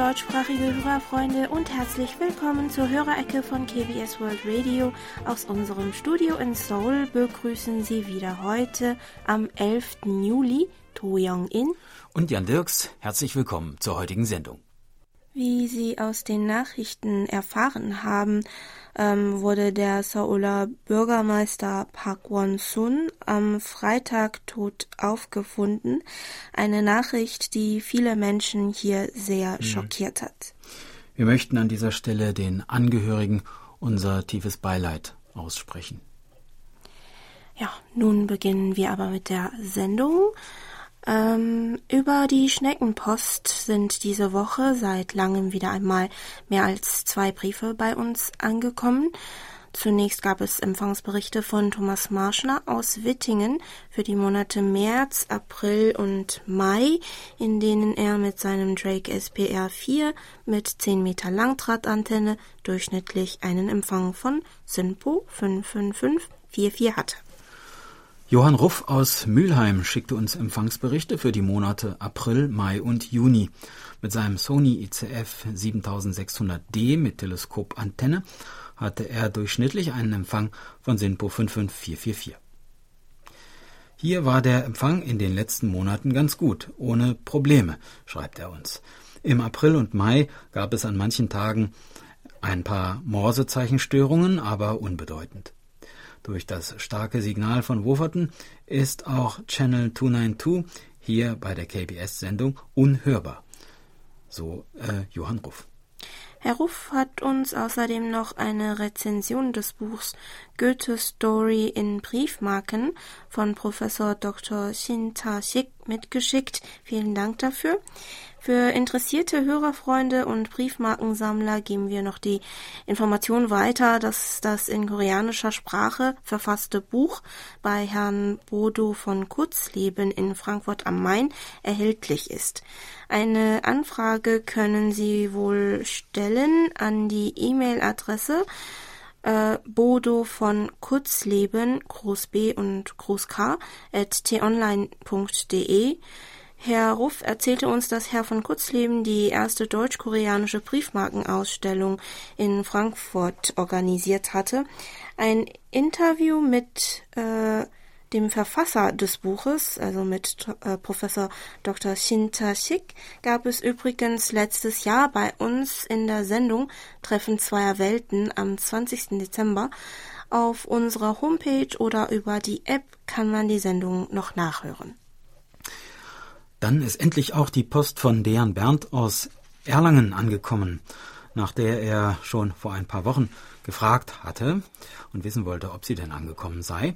deutschsprachige Hörerfreunde und herzlich willkommen zur Hörerecke von KBS World Radio. Aus unserem Studio in Seoul begrüßen Sie wieder heute am 11. Juli To Young-in und Jan Dirks. Herzlich willkommen zur heutigen Sendung. Wie Sie aus den Nachrichten erfahren haben, ähm, wurde der Seouler Bürgermeister Park Won-sun am Freitag tot aufgefunden. Eine Nachricht, die viele Menschen hier sehr mhm. schockiert hat. Wir möchten an dieser Stelle den Angehörigen unser tiefes Beileid aussprechen. Ja, nun beginnen wir aber mit der Sendung. Ähm, über die Schneckenpost sind diese Woche seit langem wieder einmal mehr als zwei Briefe bei uns angekommen. Zunächst gab es Empfangsberichte von Thomas Marschner aus Wittingen für die Monate März, April und Mai, in denen er mit seinem Drake SPR 4 mit 10 Meter Langdrahtantenne durchschnittlich einen Empfang von SINPO 55544 hatte. Johann Ruff aus Mülheim schickte uns Empfangsberichte für die Monate April, Mai und Juni. Mit seinem Sony ICF 7600D mit Teleskopantenne hatte er durchschnittlich einen Empfang von SINPO 55444. Hier war der Empfang in den letzten Monaten ganz gut, ohne Probleme, schreibt er uns. Im April und Mai gab es an manchen Tagen ein paar Morsezeichenstörungen, aber unbedeutend. Durch das starke Signal von Wolverton ist auch Channel 292 hier bei der KBS-Sendung unhörbar. So äh, Johann Ruff. Herr Ruff hat uns außerdem noch eine Rezension des Buchs Goethe Story in Briefmarken von Professor Dr. Shin Ta-sik mitgeschickt. Vielen Dank dafür. Für interessierte Hörerfreunde und Briefmarkensammler geben wir noch die Information weiter, dass das in koreanischer Sprache verfasste Buch bei Herrn Bodo von Kurzleben in Frankfurt am Main erhältlich ist. Eine Anfrage können Sie wohl stellen an die E-Mail-Adresse äh, Bodo von Kurzleben, Groß B und Groß K, at t-online.de. Herr Ruff erzählte uns, dass Herr von Kutzleben die erste deutsch-koreanische Briefmarkenausstellung in Frankfurt organisiert hatte. Ein Interview mit äh, dem Verfasser des Buches, also mit äh, Professor Dr. Shinta Shik, gab es übrigens letztes Jahr bei uns in der Sendung Treffen zweier Welten am 20. Dezember. Auf unserer Homepage oder über die App kann man die Sendung noch nachhören. Dann ist endlich auch die Post von Dejan Berndt aus Erlangen angekommen, nach der er schon vor ein paar Wochen gefragt hatte und wissen wollte, ob sie denn angekommen sei.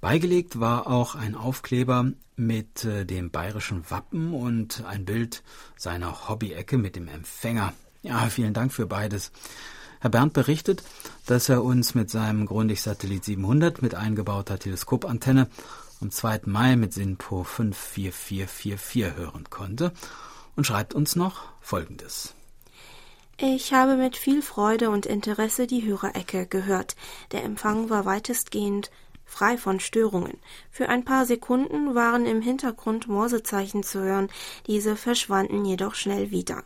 Beigelegt war auch ein Aufkleber mit äh, dem bayerischen Wappen und ein Bild seiner Hobby-Ecke mit dem Empfänger. Ja, vielen Dank für beides. Herr Berndt berichtet, dass er uns mit seinem Grundig-Satellit 700 mit eingebauter Teleskopantenne am 2. Mai mit SINPO 54444 hören konnte und schreibt uns noch Folgendes. Ich habe mit viel Freude und Interesse die Hörerecke gehört. Der Empfang war weitestgehend frei von Störungen. Für ein paar Sekunden waren im Hintergrund Morsezeichen zu hören, diese verschwanden jedoch schnell wieder.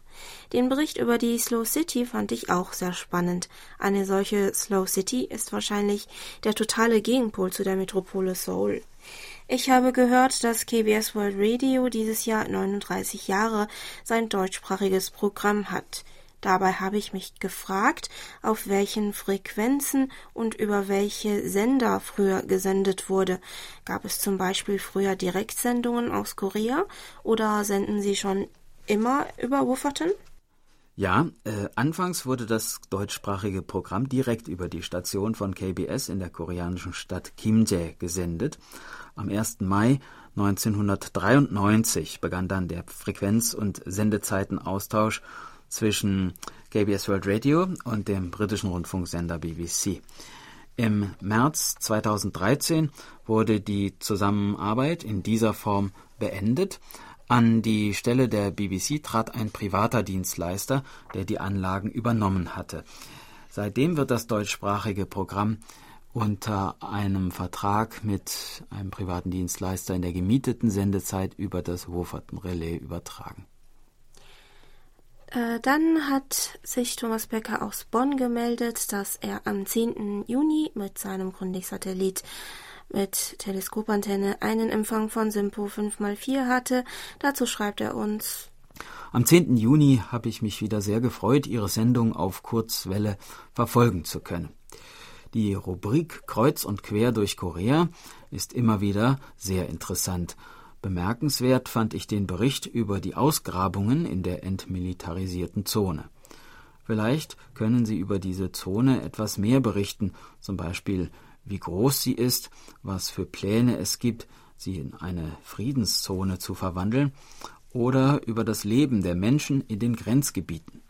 Den Bericht über die Slow City fand ich auch sehr spannend. Eine solche Slow City ist wahrscheinlich der totale Gegenpol zu der Metropole Seoul. Ich habe gehört, dass KBS World Radio dieses Jahr 39 Jahre sein deutschsprachiges Programm hat. Dabei habe ich mich gefragt, auf welchen Frequenzen und über welche Sender früher gesendet wurde. Gab es zum Beispiel früher Direktsendungen aus Korea oder senden Sie schon immer über Wufferton? Ja, äh, anfangs wurde das deutschsprachige Programm direkt über die Station von KBS in der koreanischen Stadt Kimjae gesendet. Am 1. Mai 1993 begann dann der Frequenz- und Sendezeitenaustausch zwischen KBS World Radio und dem britischen Rundfunksender BBC. Im März 2013 wurde die Zusammenarbeit in dieser Form beendet. An die Stelle der BBC trat ein privater Dienstleister, der die Anlagen übernommen hatte. Seitdem wird das deutschsprachige Programm unter einem Vertrag mit einem privaten Dienstleister in der gemieteten Sendezeit über das Wolverton Relais übertragen. Äh, dann hat sich Thomas Becker aus Bonn gemeldet, dass er am 10. Juni mit seinem Grundig-Satellit mit Teleskopantenne einen Empfang von Simpo 5x4 hatte. Dazu schreibt er uns am 10. Juni habe ich mich wieder sehr gefreut, Ihre Sendung auf Kurzwelle verfolgen zu können. Die Rubrik Kreuz und quer durch Korea ist immer wieder sehr interessant. Bemerkenswert fand ich den Bericht über die Ausgrabungen in der entmilitarisierten Zone. Vielleicht können Sie über diese Zone etwas mehr berichten, zum Beispiel wie groß sie ist, was für Pläne es gibt, sie in eine Friedenszone zu verwandeln, oder über das Leben der Menschen in den Grenzgebieten.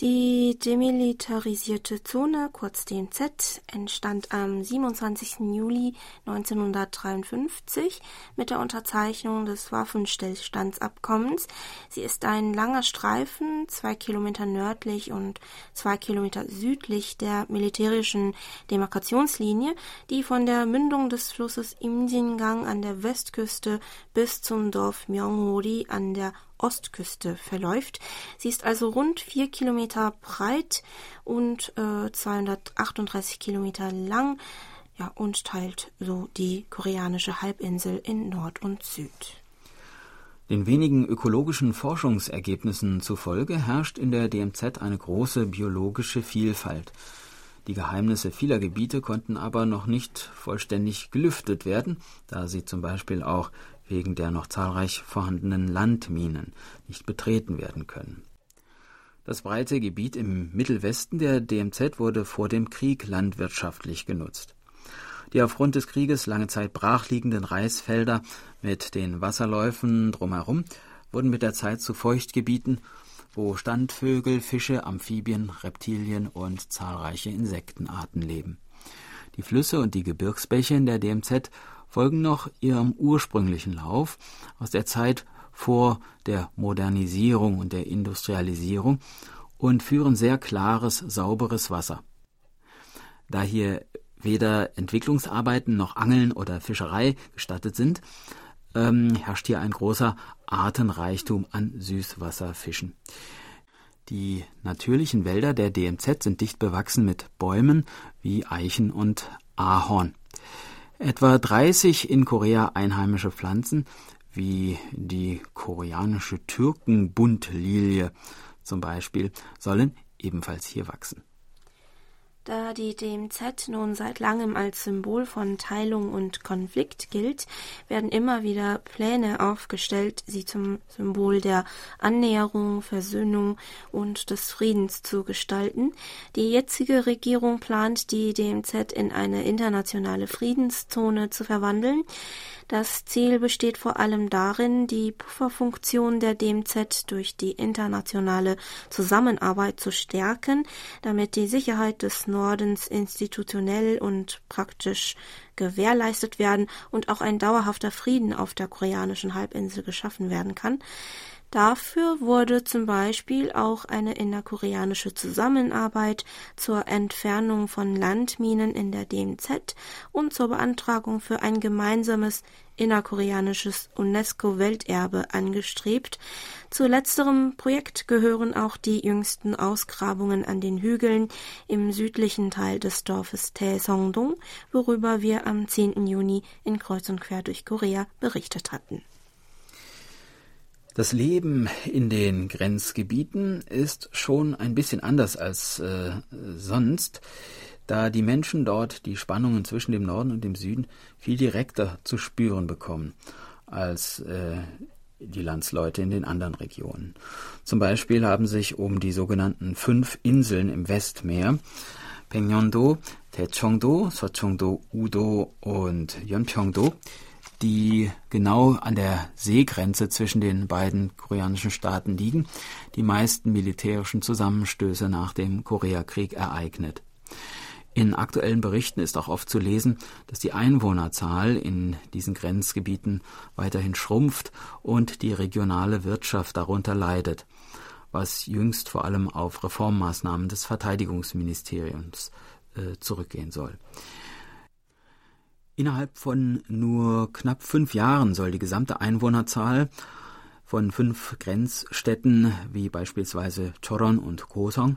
Die demilitarisierte Zone, kurz DMZ, entstand am 27. Juli 1953 mit der Unterzeichnung des Waffenstillstandsabkommens. Sie ist ein langer Streifen, zwei Kilometer nördlich und zwei Kilometer südlich der militärischen Demarkationslinie, die von der Mündung des Flusses Imjingang an der Westküste bis zum Dorf Myeonghori an der Ostküste verläuft. Sie ist also rund vier Kilometer breit und äh, 238 Kilometer lang ja, und teilt so die koreanische Halbinsel in Nord und Süd. Den wenigen ökologischen Forschungsergebnissen zufolge herrscht in der DMZ eine große biologische Vielfalt. Die Geheimnisse vieler Gebiete konnten aber noch nicht vollständig gelüftet werden, da sie zum Beispiel auch wegen der noch zahlreich vorhandenen Landminen nicht betreten werden können. Das breite Gebiet im Mittelwesten der DMZ wurde vor dem Krieg landwirtschaftlich genutzt. Die aufgrund des Krieges lange Zeit brachliegenden Reisfelder mit den Wasserläufen drumherum wurden mit der Zeit zu Feuchtgebieten, wo Standvögel, Fische, Amphibien, Reptilien und zahlreiche Insektenarten leben. Die Flüsse und die Gebirgsbäche in der DMZ folgen noch ihrem ursprünglichen Lauf aus der Zeit vor der Modernisierung und der Industrialisierung und führen sehr klares, sauberes Wasser. Da hier weder Entwicklungsarbeiten noch Angeln oder Fischerei gestattet sind, ähm, herrscht hier ein großer Artenreichtum an Süßwasserfischen. Die natürlichen Wälder der DMZ sind dicht bewachsen mit Bäumen wie Eichen und Ahorn. Etwa 30 in Korea einheimische Pflanzen, wie die koreanische Türkenbuntlilie zum Beispiel, sollen ebenfalls hier wachsen. Da die DMZ nun seit langem als Symbol von Teilung und Konflikt gilt, werden immer wieder Pläne aufgestellt, sie zum Symbol der Annäherung, Versöhnung und des Friedens zu gestalten. Die jetzige Regierung plant, die DMZ in eine internationale Friedenszone zu verwandeln. Das Ziel besteht vor allem darin, die Pufferfunktion der DMZ durch die internationale Zusammenarbeit zu stärken, damit die Sicherheit des Nordens institutionell und praktisch gewährleistet werden und auch ein dauerhafter Frieden auf der koreanischen Halbinsel geschaffen werden kann. Dafür wurde zum Beispiel auch eine innerkoreanische Zusammenarbeit zur Entfernung von Landminen in der DMZ und zur Beantragung für ein gemeinsames innerkoreanisches UNESCO-Welterbe angestrebt. Zu letzterem Projekt gehören auch die jüngsten Ausgrabungen an den Hügeln im südlichen Teil des Dorfes Taesongdong, worüber wir am 10. Juni in Kreuz und Quer durch Korea berichtet hatten. Das Leben in den Grenzgebieten ist schon ein bisschen anders als äh, sonst, da die Menschen dort die Spannungen zwischen dem Norden und dem Süden viel direkter zu spüren bekommen als äh, die Landsleute in den anderen Regionen. Zum Beispiel haben sich um die sogenannten fünf Inseln im Westmeer Pengyongdo, Taechongdo, Sochongdo, Udo und Yeonpyeongdo die genau an der Seegrenze zwischen den beiden koreanischen Staaten liegen, die meisten militärischen Zusammenstöße nach dem Koreakrieg ereignet. In aktuellen Berichten ist auch oft zu lesen, dass die Einwohnerzahl in diesen Grenzgebieten weiterhin schrumpft und die regionale Wirtschaft darunter leidet, was jüngst vor allem auf Reformmaßnahmen des Verteidigungsministeriums äh, zurückgehen soll. Innerhalb von nur knapp fünf Jahren soll die gesamte Einwohnerzahl von fünf Grenzstädten wie beispielsweise Choron und Kosong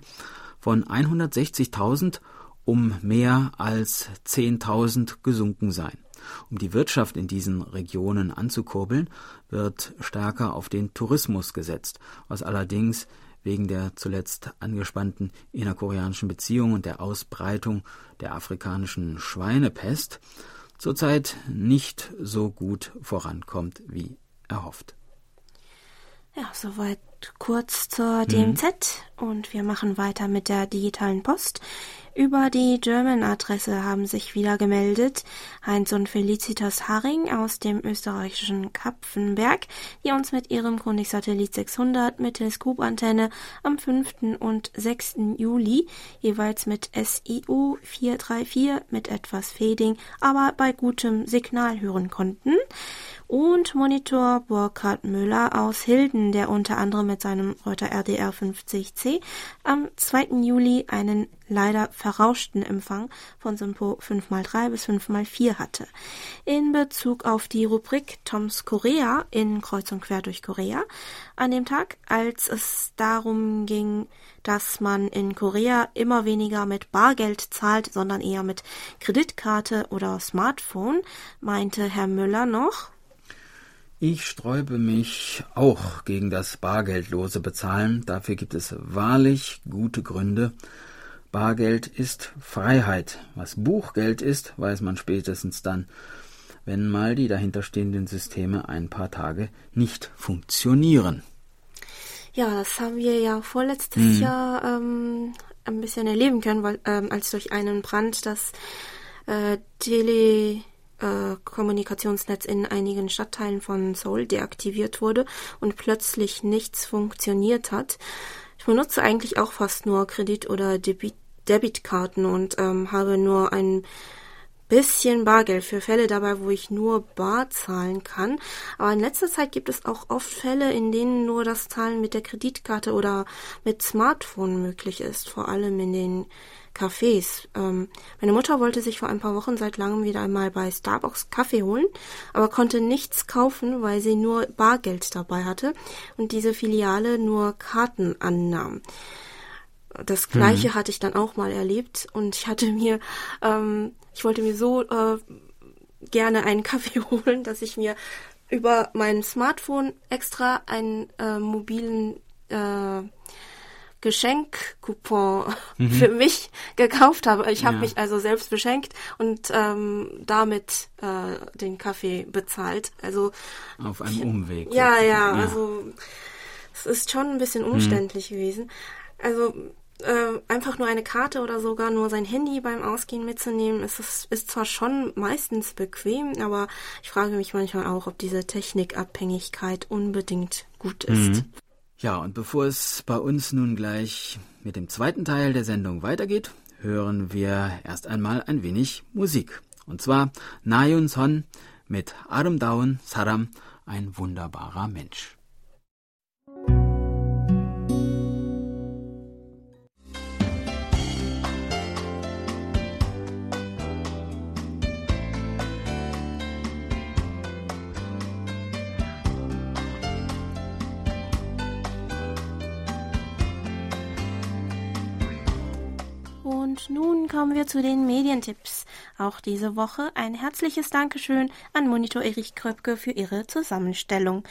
von 160.000 um mehr als 10.000 gesunken sein. Um die Wirtschaft in diesen Regionen anzukurbeln, wird stärker auf den Tourismus gesetzt, was allerdings wegen der zuletzt angespannten innerkoreanischen Beziehungen und der Ausbreitung der afrikanischen Schweinepest zurzeit nicht so gut vorankommt wie erhofft. Ja, soweit kurz zur DMZ mhm. und wir machen weiter mit der digitalen Post. Über die German-Adresse haben sich wieder gemeldet Heinz und Felicitas Haring aus dem österreichischen Kapfenberg, die uns mit ihrem Chronik-Satellit 600 mit Teleskopantenne am 5. und 6. Juli jeweils mit SIU 434 mit etwas Fading, aber bei gutem Signal hören konnten und Monitor Burkhard Müller aus Hilden, der unter anderem mit seinem Reuter RDR 50C am 2. Juli einen leider verrauschten Empfang von Simpo 5x3 bis 5x4 hatte. In Bezug auf die Rubrik Toms Korea in Kreuz und Quer durch Korea, an dem Tag, als es darum ging, dass man in Korea immer weniger mit Bargeld zahlt, sondern eher mit Kreditkarte oder Smartphone, meinte Herr Müller noch, ich sträube mich auch gegen das bargeldlose Bezahlen. Dafür gibt es wahrlich gute Gründe. Bargeld ist Freiheit. Was Buchgeld ist, weiß man spätestens dann, wenn mal die dahinterstehenden Systeme ein paar Tage nicht funktionieren. Ja, das haben wir ja vorletztes mhm. Jahr ähm, ein bisschen erleben können, weil ähm, als durch einen Brand das äh, Tele äh, in einigen Stadtteilen von Seoul deaktiviert wurde und plötzlich nichts funktioniert hat. Ich benutze eigentlich auch fast nur Kredit- oder Debit Debitkarten und ähm, habe nur ein bisschen Bargeld für Fälle dabei, wo ich nur bar zahlen kann. Aber in letzter Zeit gibt es auch oft Fälle, in denen nur das Zahlen mit der Kreditkarte oder mit Smartphone möglich ist, vor allem in den Cafés. Ähm, meine Mutter wollte sich vor ein paar Wochen seit langem wieder einmal bei Starbucks Kaffee holen, aber konnte nichts kaufen, weil sie nur Bargeld dabei hatte und diese Filiale nur Karten annahm. Das gleiche mhm. hatte ich dann auch mal erlebt und ich hatte mir, ähm, ich wollte mir so äh, gerne einen Kaffee holen, dass ich mir über mein Smartphone extra einen äh, mobilen äh, Geschenkcoupon mhm. für mich gekauft habe. Ich habe ja. mich also selbst beschenkt und ähm, damit äh, den Kaffee bezahlt. Also auf einem Umweg. Ja, ja, ja, also es ist schon ein bisschen umständlich mhm. gewesen. Also äh, einfach nur eine Karte oder sogar nur sein Handy beim Ausgehen mitzunehmen, ist, ist, zwar schon meistens bequem, aber ich frage mich manchmal auch, ob diese Technikabhängigkeit unbedingt gut ist. Mhm. Ja, und bevor es bei uns nun gleich mit dem zweiten Teil der Sendung weitergeht, hören wir erst einmal ein wenig Musik. Und zwar Nayun Son mit Arum Saram, ein wunderbarer Mensch. Nun kommen wir zu den Medientipps. Auch diese Woche ein herzliches Dankeschön an Monitor Erich Kröpke für ihre Zusammenstellung.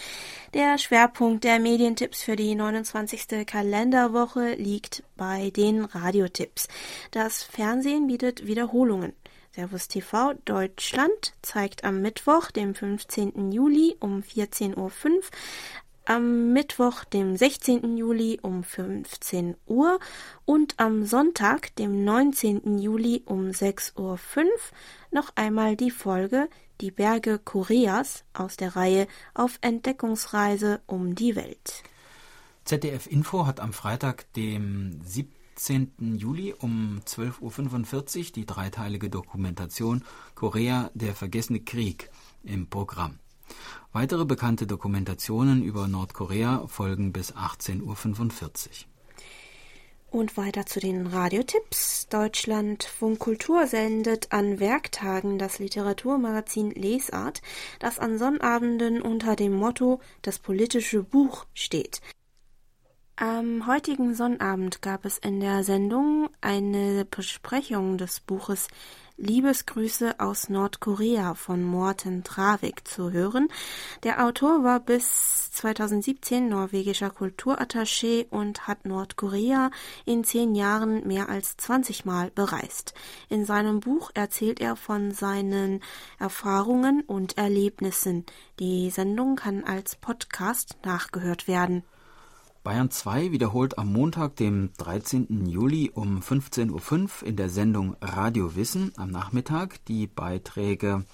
Der Schwerpunkt der Medientipps für die 29. Kalenderwoche liegt bei den Radiotipps. Das Fernsehen bietet Wiederholungen. Servus TV Deutschland zeigt am Mittwoch, dem 15. Juli um 14.05 Uhr am Mittwoch, dem 16. Juli um 15 Uhr und am Sonntag, dem 19. Juli um 6.05 Uhr noch einmal die Folge Die Berge Koreas aus der Reihe Auf Entdeckungsreise um die Welt. ZDF Info hat am Freitag, dem 17. Juli um 12.45 Uhr die dreiteilige Dokumentation Korea, der vergessene Krieg im Programm. Weitere bekannte Dokumentationen über Nordkorea folgen bis 18.45 Uhr. Und weiter zu den Radiotipps. Deutschlandfunk Kultur sendet an Werktagen das Literaturmagazin Lesart, das an Sonnabenden unter dem Motto Das politische Buch steht. Am heutigen Sonnabend gab es in der Sendung eine Besprechung des Buches Liebesgrüße aus Nordkorea von Morten Travik zu hören. Der Autor war bis 2017 norwegischer Kulturattaché und hat Nordkorea in zehn Jahren mehr als 20 Mal bereist. In seinem Buch erzählt er von seinen Erfahrungen und Erlebnissen. Die Sendung kann als Podcast nachgehört werden. Bayern 2 wiederholt am Montag, dem 13. Juli um 15.05 Uhr in der Sendung Radio Wissen am Nachmittag die Beiträge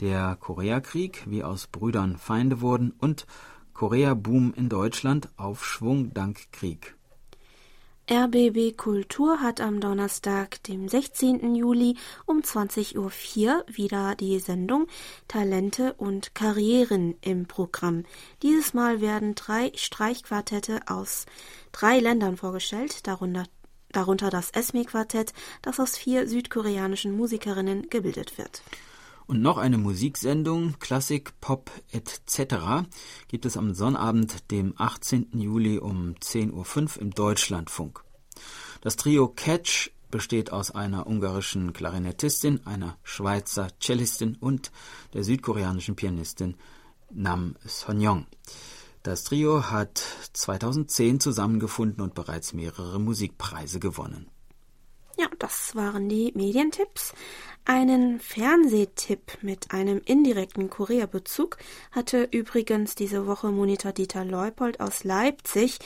Der Koreakrieg, wie aus Brüdern Feinde wurden und Korea-Boom in Deutschland, Aufschwung dank Krieg. RBB Kultur hat am Donnerstag, dem 16. Juli um 20.04 Uhr wieder die Sendung Talente und Karrieren im Programm. Dieses Mal werden drei Streichquartette aus drei Ländern vorgestellt, darunter, darunter das Esme-Quartett, das aus vier südkoreanischen Musikerinnen gebildet wird. Und noch eine Musiksendung, Klassik, Pop etc. gibt es am Sonnabend, dem 18. Juli um 10.05 Uhr im Deutschlandfunk. Das Trio Catch besteht aus einer ungarischen Klarinettistin, einer Schweizer Cellistin und der südkoreanischen Pianistin Nam Sonyeong. Das Trio hat 2010 zusammengefunden und bereits mehrere Musikpreise gewonnen. Ja, das waren die Medientipps. Einen Fernsehtipp mit einem indirekten Korea-Bezug hatte übrigens diese Woche Monitor Dieter Leupold aus Leipzig,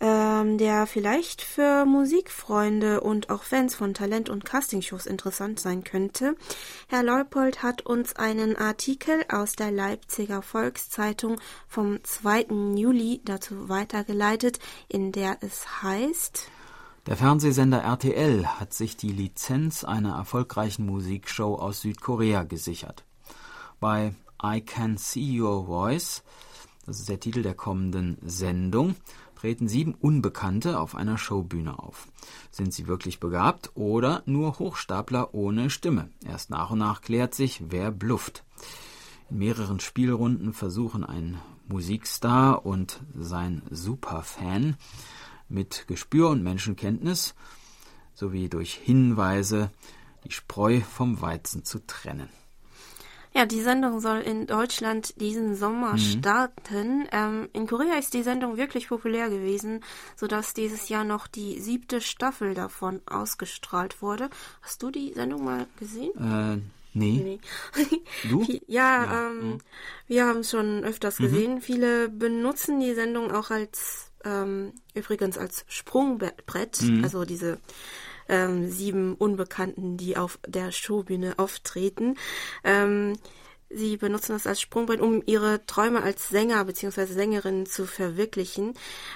ähm, der vielleicht für Musikfreunde und auch Fans von Talent- und Castingshows interessant sein könnte. Herr Leupold hat uns einen Artikel aus der Leipziger Volkszeitung vom 2. Juli dazu weitergeleitet, in der es heißt, der Fernsehsender RTL hat sich die Lizenz einer erfolgreichen Musikshow aus Südkorea gesichert. Bei I Can See Your Voice, das ist der Titel der kommenden Sendung, treten sieben Unbekannte auf einer Showbühne auf. Sind sie wirklich begabt oder nur Hochstapler ohne Stimme? Erst nach und nach klärt sich, wer blufft. In mehreren Spielrunden versuchen ein Musikstar und sein Superfan mit Gespür und Menschenkenntnis sowie durch Hinweise die Spreu vom Weizen zu trennen. Ja, die Sendung soll in Deutschland diesen Sommer mhm. starten. Ähm, in Korea ist die Sendung wirklich populär gewesen, sodass dieses Jahr noch die siebte Staffel davon ausgestrahlt wurde. Hast du die Sendung mal gesehen? Äh, nee. nee. Du? ja, ja. Ähm, mhm. wir haben es schon öfters mhm. gesehen. Viele benutzen die Sendung auch als ähm, übrigens als Sprungbrett, mhm. also diese ähm, sieben Unbekannten, die auf der Showbühne auftreten. Ähm, Sie benutzen das als Sprungbrett, um ihre Träume als Sänger bzw. Sängerin zu verwirklichen.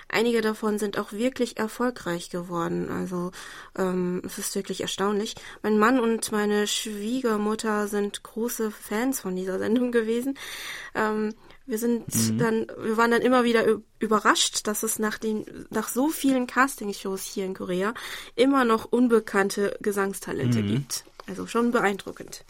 Einige davon sind auch wirklich erfolgreich geworden. Also ähm, es ist wirklich erstaunlich. Mein Mann und meine Schwiegermutter sind große Fans von dieser Sendung gewesen. Ähm, wir sind mhm. dann, wir waren dann immer wieder überrascht, dass es nach den, nach so vielen Castingshows hier in Korea immer noch unbekannte Gesangstalente mhm. gibt. Also schon beeindruckend.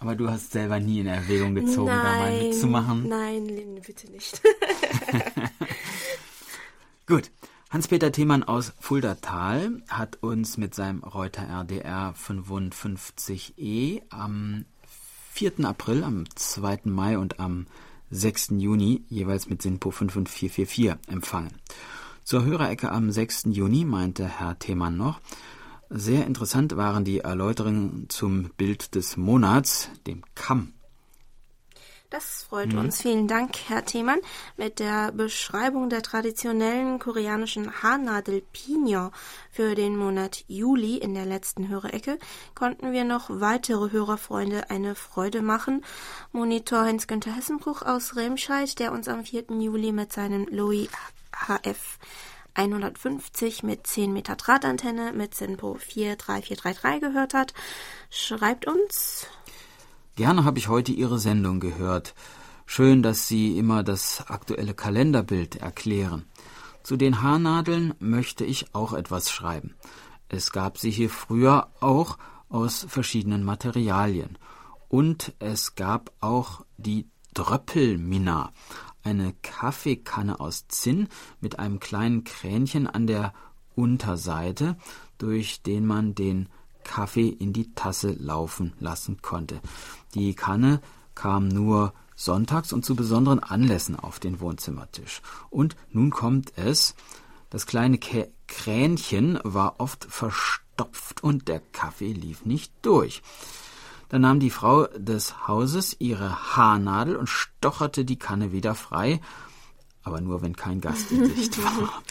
Aber du hast selber nie in Erwägung gezogen, nein, da mal mitzumachen. Nein, Lynn, bitte nicht. Gut. Hans-Peter Themann aus Fuldatal hat uns mit seinem Reuter RDR 55E am 4. April, am 2. Mai und am 6. Juni jeweils mit SINPO 5 und 444 empfangen. Zur Hörerecke am 6. Juni meinte Herr Themann noch, sehr interessant waren die Erläuterungen zum Bild des Monats, dem Kamm. Das freut mhm. uns. Vielen Dank, Herr Themann. Mit der Beschreibung der traditionellen koreanischen Hana del Pino für den Monat Juli in der letzten Hörerecke konnten wir noch weitere Hörerfreunde eine Freude machen. Monitor Heinz-Günther Hessenbruch aus Remscheid, der uns am 4. Juli mit seinem Louis HF 150 mit 10 Meter Drahtantenne mit SINPO 43433 gehört hat, schreibt uns Gerne habe ich heute Ihre Sendung gehört. Schön, dass Sie immer das aktuelle Kalenderbild erklären. Zu den Haarnadeln möchte ich auch etwas schreiben. Es gab sie hier früher auch aus verschiedenen Materialien. Und es gab auch die Dröppelminna, eine Kaffeekanne aus Zinn mit einem kleinen Kränchen an der Unterseite, durch den man den Kaffee in die Tasse laufen lassen konnte. Die Kanne kam nur sonntags und zu besonderen Anlässen auf den Wohnzimmertisch. Und nun kommt es, das kleine Kränchen war oft verstopft und der Kaffee lief nicht durch. Da nahm die Frau des Hauses ihre Haarnadel und stocherte die Kanne wieder frei, aber nur wenn kein Gast in Sicht war.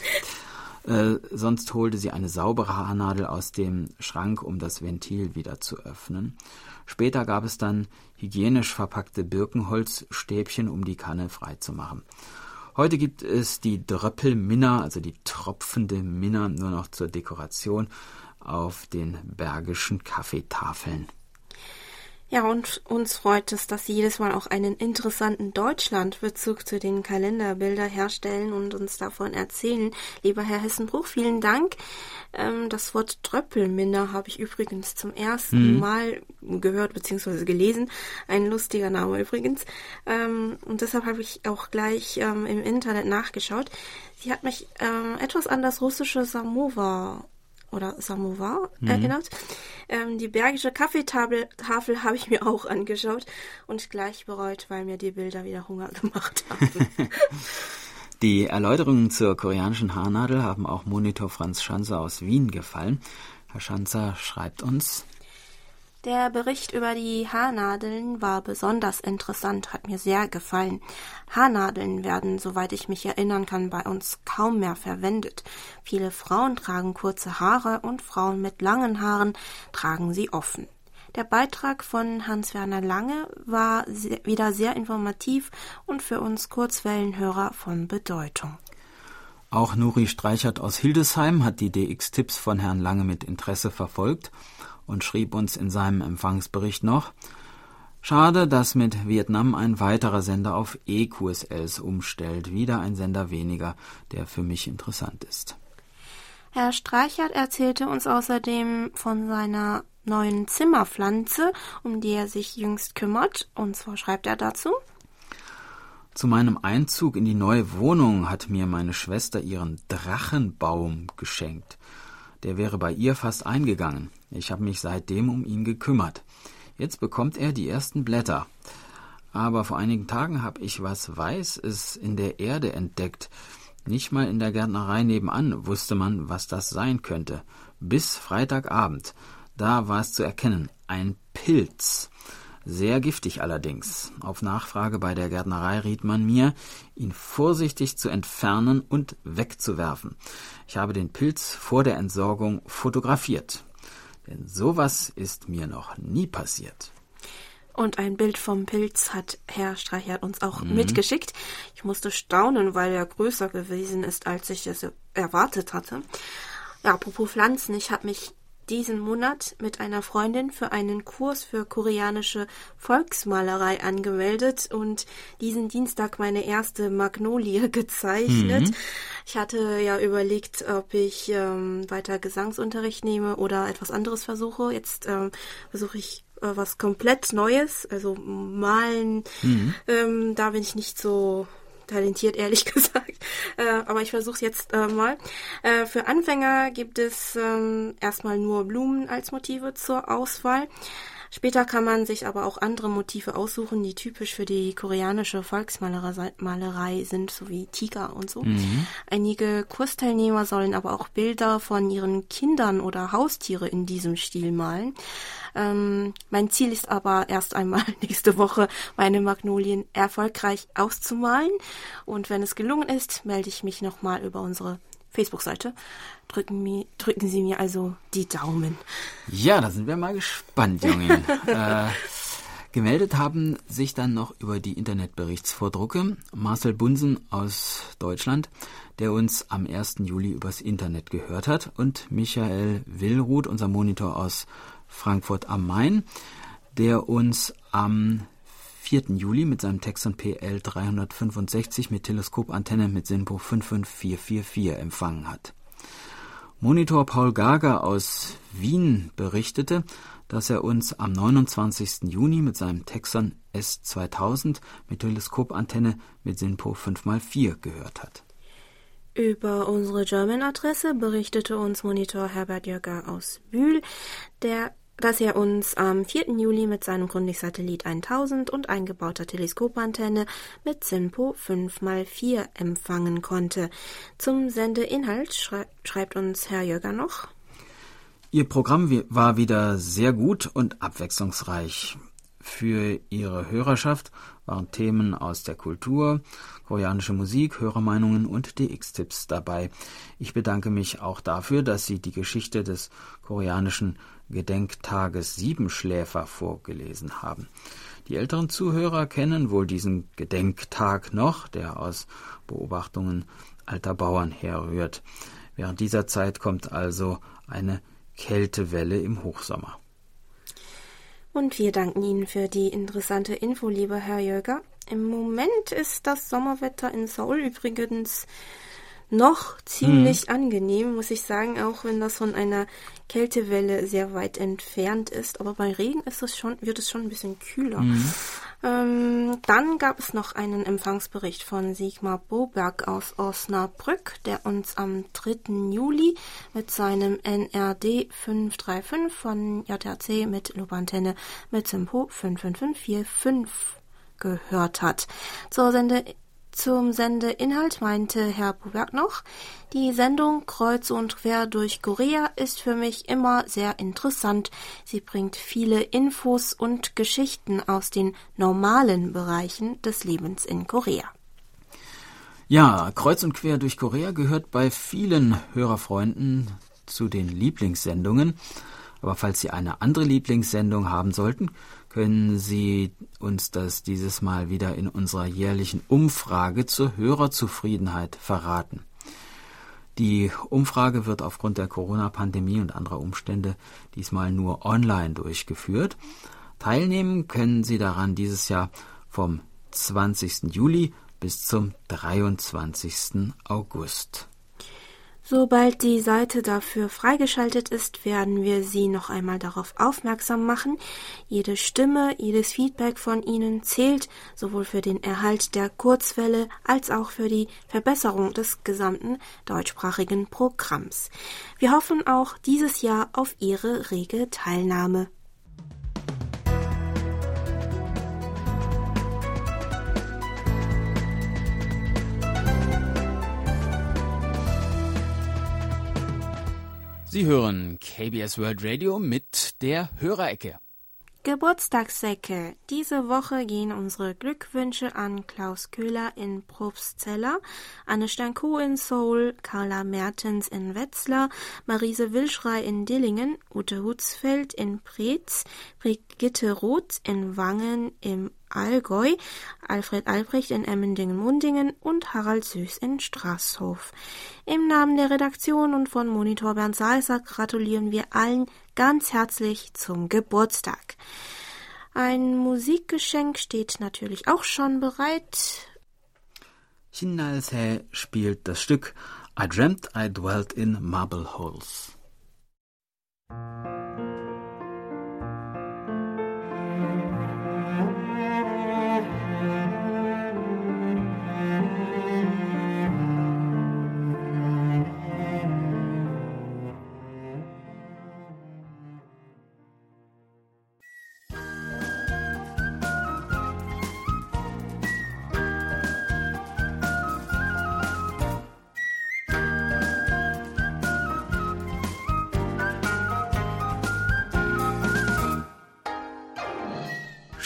Äh, sonst holte sie eine saubere Haarnadel aus dem Schrank, um das Ventil wieder zu öffnen. Später gab es dann hygienisch verpackte Birkenholzstäbchen, um die Kanne freizumachen. Heute gibt es die Dröppelminna, also die tropfende Minna, nur noch zur Dekoration auf den bergischen Kaffeetafeln. Ja, und uns freut es, dass Sie jedes Mal auch einen interessanten Deutschlandbezug zu den Kalenderbilder herstellen und uns davon erzählen. Lieber Herr Hessenbruch, vielen Dank. Ähm, das Wort Tröppelminne habe ich übrigens zum ersten mhm. Mal gehört bzw. gelesen. Ein lustiger Name übrigens. Ähm, und deshalb habe ich auch gleich ähm, im Internet nachgeschaut. Sie hat mich ähm, etwas an das russische Samovar oder Samovar mhm. erinnert. Ähm, die bergische Kaffeetafel habe ich mir auch angeschaut und gleich bereut, weil mir die Bilder wieder Hunger gemacht haben. die Erläuterungen zur koreanischen Haarnadel haben auch Monitor Franz Schanzer aus Wien gefallen. Herr Schanzer schreibt uns, der Bericht über die Haarnadeln war besonders interessant, hat mir sehr gefallen. Haarnadeln werden, soweit ich mich erinnern kann, bei uns kaum mehr verwendet. Viele Frauen tragen kurze Haare und Frauen mit langen Haaren tragen sie offen. Der Beitrag von Hans-Werner Lange war sehr, wieder sehr informativ und für uns Kurzwellenhörer von Bedeutung. Auch Nuri Streichert aus Hildesheim hat die DX-Tipps von Herrn Lange mit Interesse verfolgt und schrieb uns in seinem Empfangsbericht noch Schade, dass mit Vietnam ein weiterer Sender auf EQSLs umstellt. Wieder ein Sender weniger, der für mich interessant ist. Herr Streichert erzählte uns außerdem von seiner neuen Zimmerpflanze, um die er sich jüngst kümmert. Und zwar schreibt er dazu. Zu meinem Einzug in die neue Wohnung hat mir meine Schwester ihren Drachenbaum geschenkt. Der wäre bei ihr fast eingegangen. Ich habe mich seitdem um ihn gekümmert. Jetzt bekommt er die ersten Blätter. Aber vor einigen Tagen habe ich was Weißes in der Erde entdeckt. Nicht mal in der Gärtnerei nebenan wusste man, was das sein könnte. Bis Freitagabend. Da war es zu erkennen. Ein Pilz. Sehr giftig allerdings. Auf Nachfrage bei der Gärtnerei riet man mir, ihn vorsichtig zu entfernen und wegzuwerfen. Ich habe den Pilz vor der Entsorgung fotografiert. Denn sowas ist mir noch nie passiert. Und ein Bild vom Pilz hat Herr Streichert uns auch mhm. mitgeschickt. Ich musste staunen, weil er größer gewesen ist, als ich es erwartet hatte. Ja, apropos Pflanzen, ich habe mich diesen Monat mit einer Freundin für einen Kurs für koreanische Volksmalerei angemeldet und diesen Dienstag meine erste Magnolie gezeichnet. Mhm. Ich hatte ja überlegt, ob ich ähm, weiter Gesangsunterricht nehme oder etwas anderes versuche. Jetzt ähm, versuche ich äh, was komplett Neues, also malen. Mhm. Ähm, da bin ich nicht so talentiert, ehrlich gesagt. Äh, aber ich versuche es jetzt äh, mal. Äh, für Anfänger gibt es ähm, erstmal nur Blumen als Motive zur Auswahl. Später kann man sich aber auch andere Motive aussuchen, die typisch für die koreanische Volksmalerei sind, so wie Tiger und so. Mhm. Einige Kursteilnehmer sollen aber auch Bilder von ihren Kindern oder Haustiere in diesem Stil malen. Ähm, mein Ziel ist aber erst einmal nächste Woche meine Magnolien erfolgreich auszumalen. Und wenn es gelungen ist, melde ich mich nochmal über unsere Facebook-Seite. Drücken, drücken Sie mir also die Daumen. Ja, da sind wir mal gespannt, Junge. äh, gemeldet haben sich dann noch über die Internetberichtsvordrucke Marcel Bunsen aus Deutschland, der uns am 1. Juli übers Internet gehört hat, und Michael Willruth, unser Monitor aus Frankfurt am Main, der uns am 4. Juli mit seinem Texon PL 365 mit Teleskopantenne mit SINPO 55444 empfangen hat. Monitor Paul Gager aus Wien berichtete, dass er uns am 29. Juni mit seinem Texon S2000 mit Teleskopantenne mit SINPO 5x4 gehört hat. Über unsere German-Adresse berichtete uns Monitor Herbert Jöcker aus Bühl, der dass er uns am 4. Juli mit seinem Grundig-Satellit 1000 und eingebauter Teleskopantenne mit SINPO 5x4 empfangen konnte. Zum Sendeinhalt schrei schreibt uns Herr Jöger noch. Ihr Programm war wieder sehr gut und abwechslungsreich. Für Ihre Hörerschaft waren Themen aus der Kultur, koreanische Musik, Hörermeinungen und DX-Tipps dabei. Ich bedanke mich auch dafür, dass Sie die Geschichte des koreanischen Gedenktages Siebenschläfer vorgelesen haben. Die älteren Zuhörer kennen wohl diesen Gedenktag noch, der aus Beobachtungen alter Bauern herrührt. Während dieser Zeit kommt also eine Kältewelle im Hochsommer. Und wir danken Ihnen für die interessante Info, lieber Herr Jöger. Im Moment ist das Sommerwetter in Seoul übrigens noch ziemlich mhm. angenehm, muss ich sagen, auch wenn das von einer Kältewelle sehr weit entfernt ist. Aber bei Regen ist es schon, wird es schon ein bisschen kühler. Mhm. Ähm, dann gab es noch einen Empfangsbericht von Sigmar Boberg aus Osnabrück, der uns am 3. Juli mit seinem NRD 535 von JRC mit Lobantenne mit Simpo 55545 gehört hat. Zur Sende zum Sendeinhalt meinte Herr Buberg noch, die Sendung Kreuz und Quer durch Korea ist für mich immer sehr interessant. Sie bringt viele Infos und Geschichten aus den normalen Bereichen des Lebens in Korea. Ja, Kreuz und Quer durch Korea gehört bei vielen Hörerfreunden zu den Lieblingssendungen. Aber falls Sie eine andere Lieblingssendung haben sollten, können Sie uns das dieses Mal wieder in unserer jährlichen Umfrage zur Hörerzufriedenheit verraten. Die Umfrage wird aufgrund der Corona-Pandemie und anderer Umstände diesmal nur online durchgeführt. Teilnehmen können Sie daran dieses Jahr vom 20. Juli bis zum 23. August. Sobald die Seite dafür freigeschaltet ist, werden wir Sie noch einmal darauf aufmerksam machen. Jede Stimme, jedes Feedback von Ihnen zählt sowohl für den Erhalt der Kurzwelle als auch für die Verbesserung des gesamten deutschsprachigen Programms. Wir hoffen auch dieses Jahr auf Ihre rege Teilnahme. Sie hören KBS World Radio mit der Hörerecke. Geburtstagssäcke. Diese Woche gehen unsere Glückwünsche an Klaus Köhler in Probstzeller, Anne Stanko in Seoul, Carla Mertens in Wetzlar, Marise Wilschrei in Dillingen, Ute Hutzfeld in Preetz, Brigitte Roth in Wangen im Allgäu, Alfred Albrecht in Emmendingen-Mundingen und Harald Süß in Straßhof. Im Namen der Redaktion und von Monitor Bernd Salzer gratulieren wir allen ganz herzlich zum Geburtstag. Ein Musikgeschenk steht natürlich auch schon bereit. Shinalse spielt das Stück I Dreamt I Dwelt in Marble Holes.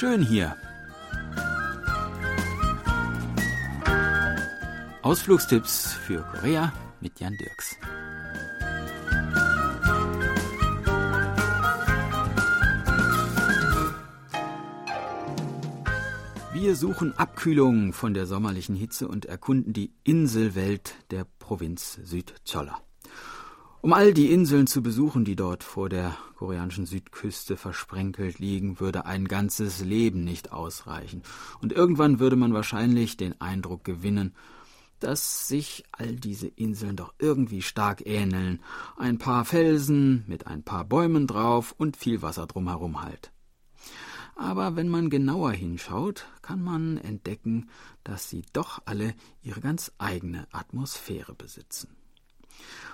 Schön hier. Ausflugstipps für Korea mit Jan Dirks. Wir suchen Abkühlung von der sommerlichen Hitze und erkunden die Inselwelt der Provinz Südzolla. Um all die Inseln zu besuchen, die dort vor der koreanischen Südküste versprenkelt liegen, würde ein ganzes Leben nicht ausreichen, und irgendwann würde man wahrscheinlich den Eindruck gewinnen, dass sich all diese Inseln doch irgendwie stark ähneln, ein paar Felsen mit ein paar Bäumen drauf und viel Wasser drumherum halt. Aber wenn man genauer hinschaut, kann man entdecken, dass sie doch alle ihre ganz eigene Atmosphäre besitzen.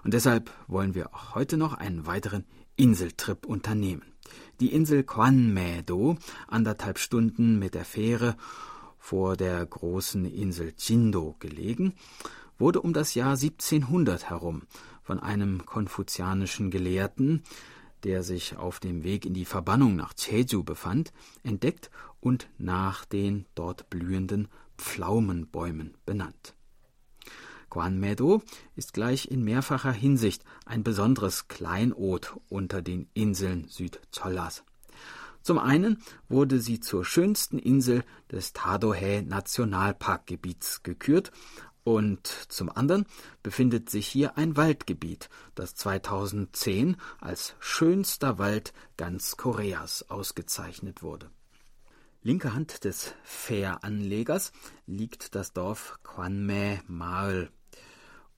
Und deshalb wollen wir auch heute noch einen weiteren Inseltrip unternehmen. Die Insel Kwanmae-do, anderthalb Stunden mit der Fähre vor der großen Insel Jindo gelegen, wurde um das Jahr 1700 herum von einem konfuzianischen Gelehrten, der sich auf dem Weg in die Verbannung nach Jeju befand, entdeckt und nach den dort blühenden Pflaumenbäumen benannt. Guanmedo ist gleich in mehrfacher Hinsicht ein besonderes Kleinod unter den Inseln Südzollers. Zum einen wurde sie zur schönsten Insel des Tadohä Nationalparkgebiets gekürt und zum anderen befindet sich hier ein Waldgebiet, das 2010 als schönster Wald ganz Koreas ausgezeichnet wurde. Linker Hand des Fähranlegers liegt das Dorf Kwanme Mael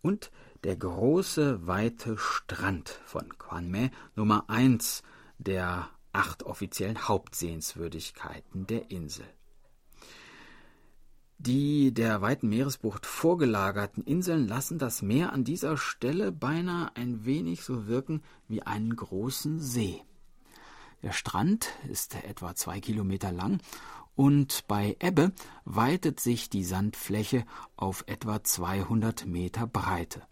und der große weite Strand von Kwanme Nummer eins der acht offiziellen Hauptsehenswürdigkeiten der Insel. Die der weiten Meeresbucht vorgelagerten Inseln lassen das Meer an dieser Stelle beinahe ein wenig so wirken wie einen großen See. Der Strand ist etwa zwei Kilometer lang und bei Ebbe weitet sich die Sandfläche auf etwa 200 Meter Breite.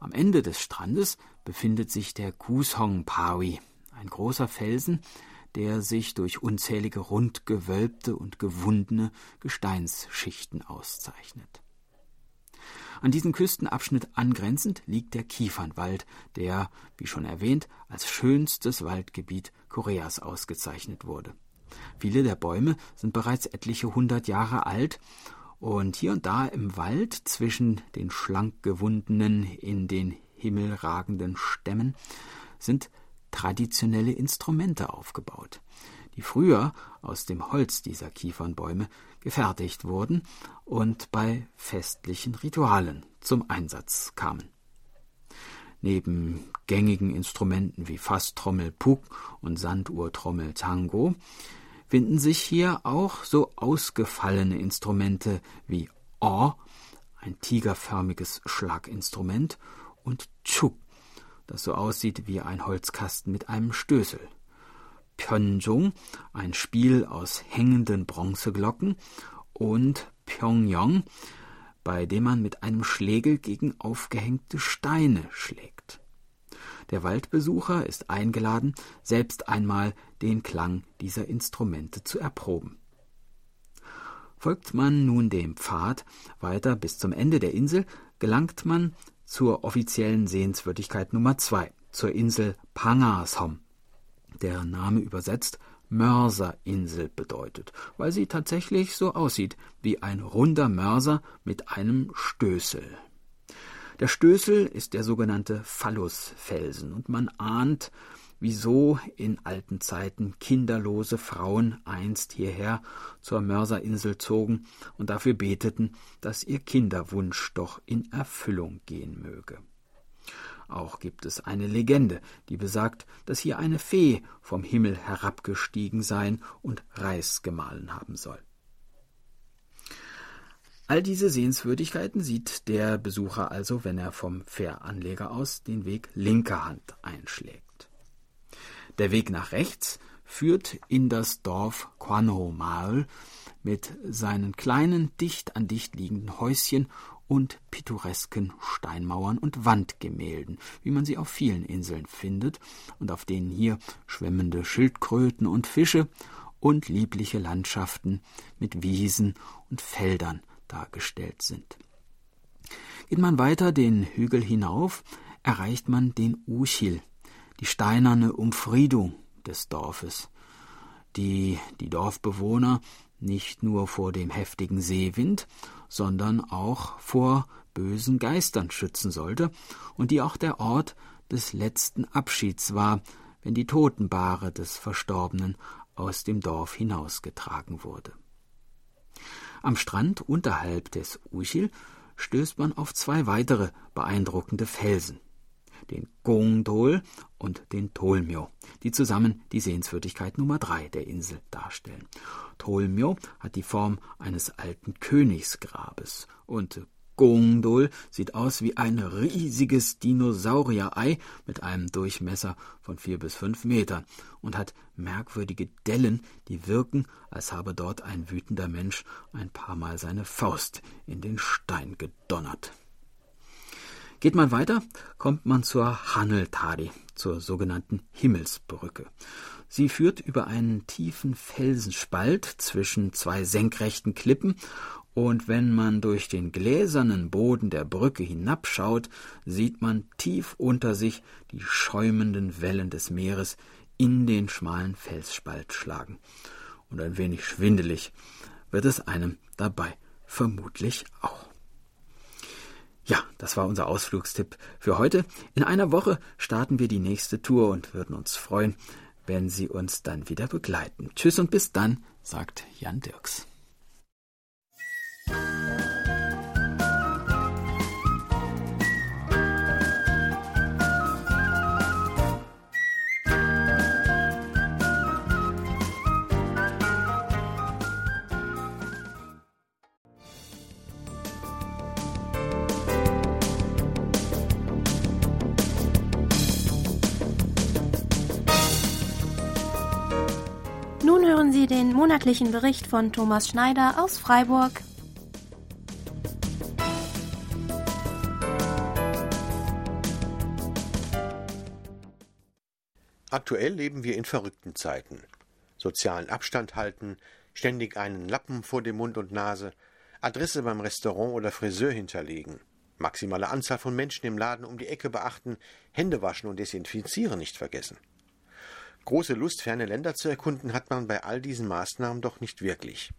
Am Ende des Strandes befindet sich der Kushong Pawi, ein großer Felsen, der sich durch unzählige rund gewölbte und gewundene Gesteinsschichten auszeichnet. An diesen Küstenabschnitt angrenzend liegt der Kiefernwald, der, wie schon erwähnt, als schönstes Waldgebiet Koreas ausgezeichnet wurde. Viele der Bäume sind bereits etliche hundert Jahre alt und hier und da im Wald zwischen den schlank gewundenen, in den Himmel ragenden Stämmen sind traditionelle Instrumente aufgebaut, die früher aus dem Holz dieser Kiefernbäume gefertigt wurden und bei festlichen Ritualen zum Einsatz kamen. Neben gängigen Instrumenten wie Fasstrommel Puk und Sanduhrtrommel Tango finden sich hier auch so ausgefallene Instrumente wie O, ein tigerförmiges Schlaginstrument, und Chuk, das so aussieht wie ein Holzkasten mit einem Stößel. Pyeonjong, ein Spiel aus hängenden Bronzeglocken, und Pyongyang, bei dem man mit einem Schlägel gegen aufgehängte Steine schlägt. Der Waldbesucher ist eingeladen, selbst einmal den Klang dieser Instrumente zu erproben. Folgt man nun dem Pfad weiter bis zum Ende der Insel, gelangt man zur offiziellen Sehenswürdigkeit Nummer zwei, zur Insel Pangasom. Deren Name übersetzt Mörserinsel bedeutet, weil sie tatsächlich so aussieht wie ein runder Mörser mit einem Stößel. Der Stößel ist der sogenannte Phallusfelsen und man ahnt, wieso in alten Zeiten kinderlose Frauen einst hierher zur Mörserinsel zogen und dafür beteten, dass ihr Kinderwunsch doch in Erfüllung gehen möge. Auch gibt es eine Legende, die besagt, dass hier eine Fee vom Himmel herabgestiegen sein und Reis gemahlen haben soll. All diese Sehenswürdigkeiten sieht der Besucher also, wenn er vom Fähranleger aus den Weg linker Hand einschlägt. Der Weg nach rechts führt in das Dorf Quanomal mit seinen kleinen, dicht an dicht liegenden Häuschen und pittoresken Steinmauern und Wandgemälden, wie man sie auf vielen Inseln findet und auf denen hier schwemmende Schildkröten und Fische und liebliche Landschaften mit Wiesen und Feldern dargestellt sind. Geht man weiter den Hügel hinauf, erreicht man den Uchil, die steinerne Umfriedung des Dorfes, die die Dorfbewohner nicht nur vor dem heftigen Seewind, sondern auch vor bösen Geistern schützen sollte und die auch der Ort des letzten Abschieds war, wenn die Totenbahre des Verstorbenen aus dem Dorf hinausgetragen wurde. Am Strand unterhalb des Uchil stößt man auf zwei weitere beeindruckende Felsen, den Gongdol und den Tolmyo, die zusammen die Sehenswürdigkeit Nummer drei der Insel darstellen. Tolmyo hat die Form eines alten Königsgrabes und Gondol sieht aus wie ein riesiges Dinosaurierei mit einem Durchmesser von vier bis fünf Metern und hat merkwürdige Dellen, die wirken, als habe dort ein wütender Mensch ein paar Mal seine Faust in den Stein gedonnert. Geht man weiter, kommt man zur Haneltadi, zur sogenannten Himmelsbrücke. Sie führt über einen tiefen Felsenspalt zwischen zwei senkrechten Klippen und wenn man durch den gläsernen Boden der Brücke hinabschaut, sieht man tief unter sich die schäumenden Wellen des Meeres in den schmalen Felsspalt schlagen. Und ein wenig schwindelig wird es einem dabei vermutlich auch. Ja, das war unser Ausflugstipp für heute. In einer Woche starten wir die nächste Tour und würden uns freuen, wenn Sie uns dann wieder begleiten. Tschüss und bis dann, sagt Jan Dirks. Monatlichen Bericht von Thomas Schneider aus Freiburg. Aktuell leben wir in verrückten Zeiten. Sozialen Abstand halten, ständig einen Lappen vor dem Mund und Nase, Adresse beim Restaurant oder Friseur hinterlegen, maximale Anzahl von Menschen im Laden um die Ecke beachten, Hände waschen und desinfizieren nicht vergessen. Große Lust, ferne Länder zu erkunden, hat man bei all diesen Maßnahmen doch nicht wirklich.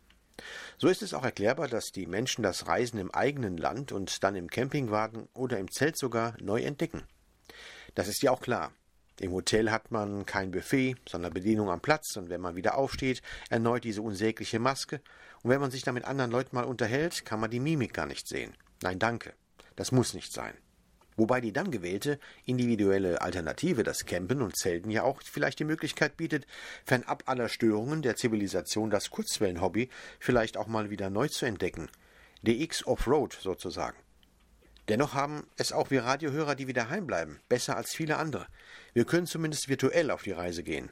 So ist es auch erklärbar, dass die Menschen das Reisen im eigenen Land und dann im Campingwagen oder im Zelt sogar neu entdecken. Das ist ja auch klar. Im Hotel hat man kein Buffet, sondern Bedienung am Platz und wenn man wieder aufsteht, erneut diese unsägliche Maske und wenn man sich dann mit anderen Leuten mal unterhält, kann man die Mimik gar nicht sehen. Nein, danke. Das muss nicht sein. Wobei die dann gewählte individuelle Alternative, das Campen und Zelten, ja auch vielleicht die Möglichkeit bietet, fernab aller Störungen der Zivilisation das Kurzwellenhobby vielleicht auch mal wieder neu zu entdecken. DX Offroad sozusagen. Dennoch haben es auch wir Radiohörer, die wieder heimbleiben, besser als viele andere. Wir können zumindest virtuell auf die Reise gehen.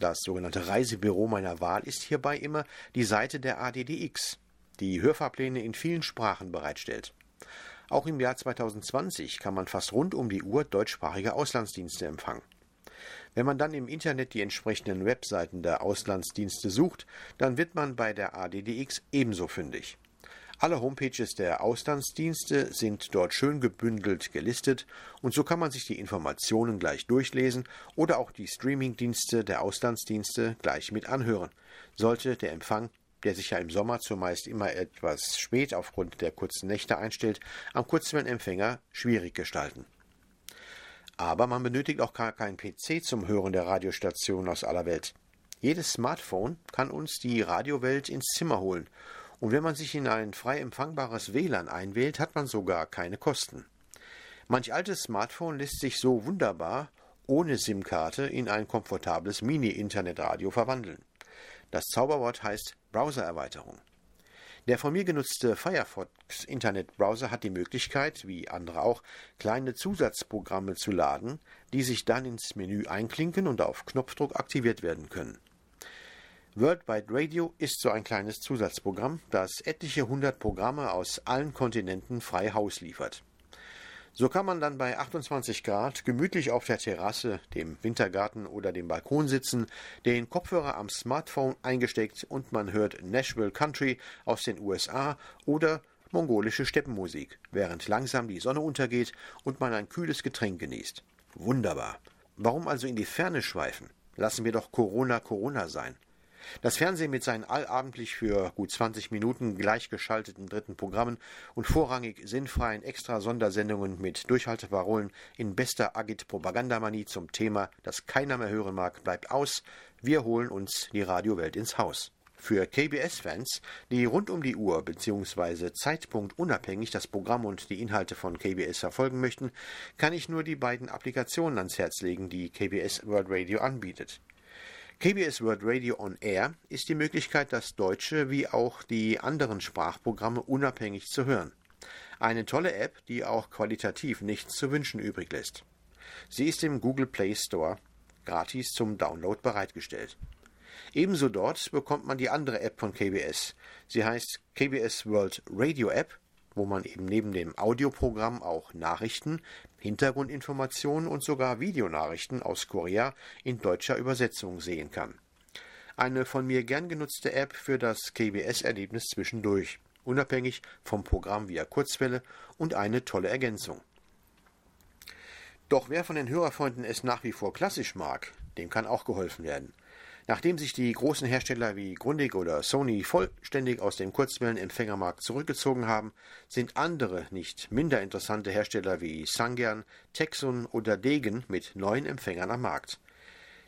Das sogenannte Reisebüro meiner Wahl ist hierbei immer die Seite der ADDX, die Hörfahrpläne in vielen Sprachen bereitstellt. Auch im Jahr 2020 kann man fast rund um die Uhr deutschsprachige Auslandsdienste empfangen. Wenn man dann im Internet die entsprechenden Webseiten der Auslandsdienste sucht, dann wird man bei der ADDX ebenso fündig. Alle Homepages der Auslandsdienste sind dort schön gebündelt gelistet und so kann man sich die Informationen gleich durchlesen oder auch die Streamingdienste der Auslandsdienste gleich mit anhören. Sollte der Empfang der sich ja im Sommer zumeist immer etwas spät aufgrund der kurzen Nächte einstellt, am Kurzwellenempfänger schwierig gestalten. Aber man benötigt auch gar keinen PC zum Hören der Radiostationen aus aller Welt. Jedes Smartphone kann uns die Radiowelt ins Zimmer holen, und wenn man sich in ein frei empfangbares WLAN einwählt, hat man sogar keine Kosten. Manch altes Smartphone lässt sich so wunderbar ohne SIM-Karte in ein komfortables Mini-Internetradio verwandeln. Das Zauberwort heißt Browsererweiterung. Der von mir genutzte Firefox Internetbrowser hat die Möglichkeit, wie andere auch, kleine Zusatzprogramme zu laden, die sich dann ins Menü einklinken und auf Knopfdruck aktiviert werden können. Worldwide Radio ist so ein kleines Zusatzprogramm, das etliche hundert Programme aus allen Kontinenten frei Haus liefert. So kann man dann bei 28 Grad gemütlich auf der Terrasse, dem Wintergarten oder dem Balkon sitzen, den Kopfhörer am Smartphone eingesteckt und man hört Nashville Country aus den USA oder mongolische Steppenmusik, während langsam die Sonne untergeht und man ein kühles Getränk genießt. Wunderbar. Warum also in die Ferne schweifen? Lassen wir doch Corona Corona sein. Das Fernsehen mit seinen allabendlich für gut 20 Minuten gleichgeschalteten dritten Programmen und vorrangig sinnfreien Extra-Sondersendungen mit Durchhalteparolen in bester Agit-Propagandamanie zum Thema, das keiner mehr hören mag, bleibt aus. Wir holen uns die Radiowelt ins Haus. Für KBS-Fans, die rund um die Uhr bzw. zeitpunktunabhängig das Programm und die Inhalte von KBS verfolgen möchten, kann ich nur die beiden Applikationen ans Herz legen, die KBS World Radio anbietet. KBS World Radio on Air ist die Möglichkeit, das deutsche wie auch die anderen Sprachprogramme unabhängig zu hören. Eine tolle App, die auch qualitativ nichts zu wünschen übrig lässt. Sie ist im Google Play Store gratis zum Download bereitgestellt. Ebenso dort bekommt man die andere App von KBS. Sie heißt KBS World Radio App, wo man eben neben dem Audioprogramm auch Nachrichten, Hintergrundinformationen und sogar Videonachrichten aus Korea in deutscher Übersetzung sehen kann. Eine von mir gern genutzte App für das KBS-Erlebnis zwischendurch, unabhängig vom Programm via Kurzwelle und eine tolle Ergänzung. Doch wer von den Hörerfreunden es nach wie vor klassisch mag, dem kann auch geholfen werden. Nachdem sich die großen Hersteller wie Grundig oder Sony vollständig aus dem Kurzwellenempfängermarkt zurückgezogen haben, sind andere, nicht minder interessante Hersteller wie Sangern, Texun oder Degen mit neuen Empfängern am Markt.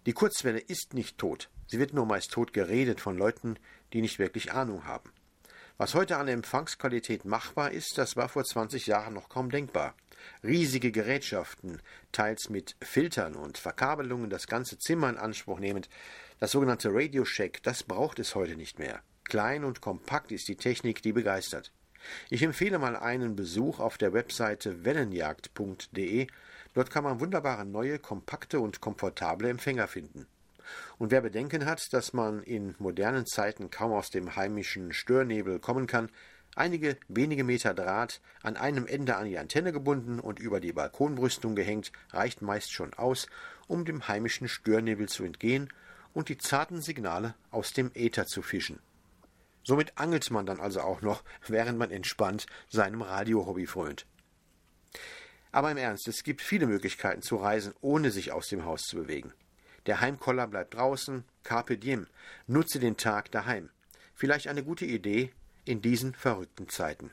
Die Kurzwelle ist nicht tot, sie wird nur meist tot geredet von Leuten, die nicht wirklich Ahnung haben. Was heute an Empfangsqualität machbar ist, das war vor 20 Jahren noch kaum denkbar. Riesige Gerätschaften, teils mit Filtern und Verkabelungen das ganze Zimmer in Anspruch nehmend, das sogenannte Radio Shack, das braucht es heute nicht mehr. Klein und kompakt ist die Technik, die begeistert. Ich empfehle mal einen Besuch auf der Webseite wellenjagd.de. Dort kann man wunderbare neue, kompakte und komfortable Empfänger finden. Und wer Bedenken hat, dass man in modernen Zeiten kaum aus dem heimischen Störnebel kommen kann, einige wenige Meter Draht an einem Ende an die Antenne gebunden und über die Balkonbrüstung gehängt, reicht meist schon aus, um dem heimischen Störnebel zu entgehen und die zarten Signale aus dem Äther zu fischen. Somit angelt man dann also auch noch, während man entspannt seinem Radiohobby frönt. Aber im Ernst, es gibt viele Möglichkeiten zu reisen, ohne sich aus dem Haus zu bewegen. Der Heimkoller bleibt draußen, carpe diem, nutze den Tag daheim. Vielleicht eine gute Idee in diesen verrückten Zeiten.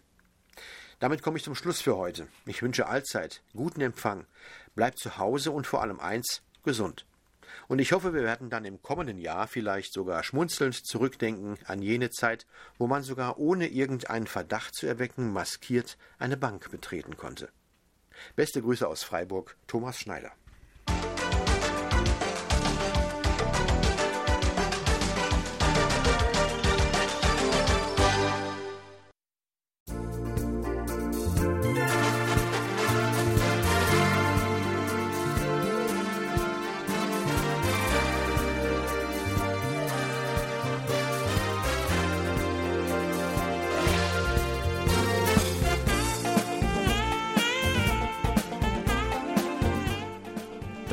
Damit komme ich zum Schluss für heute. Ich wünsche allzeit guten Empfang, bleibt zu Hause und vor allem eins, gesund. Und ich hoffe, wir werden dann im kommenden Jahr vielleicht sogar schmunzelnd zurückdenken an jene Zeit, wo man sogar ohne irgendeinen Verdacht zu erwecken maskiert eine Bank betreten konnte. Beste Grüße aus Freiburg, Thomas Schneider.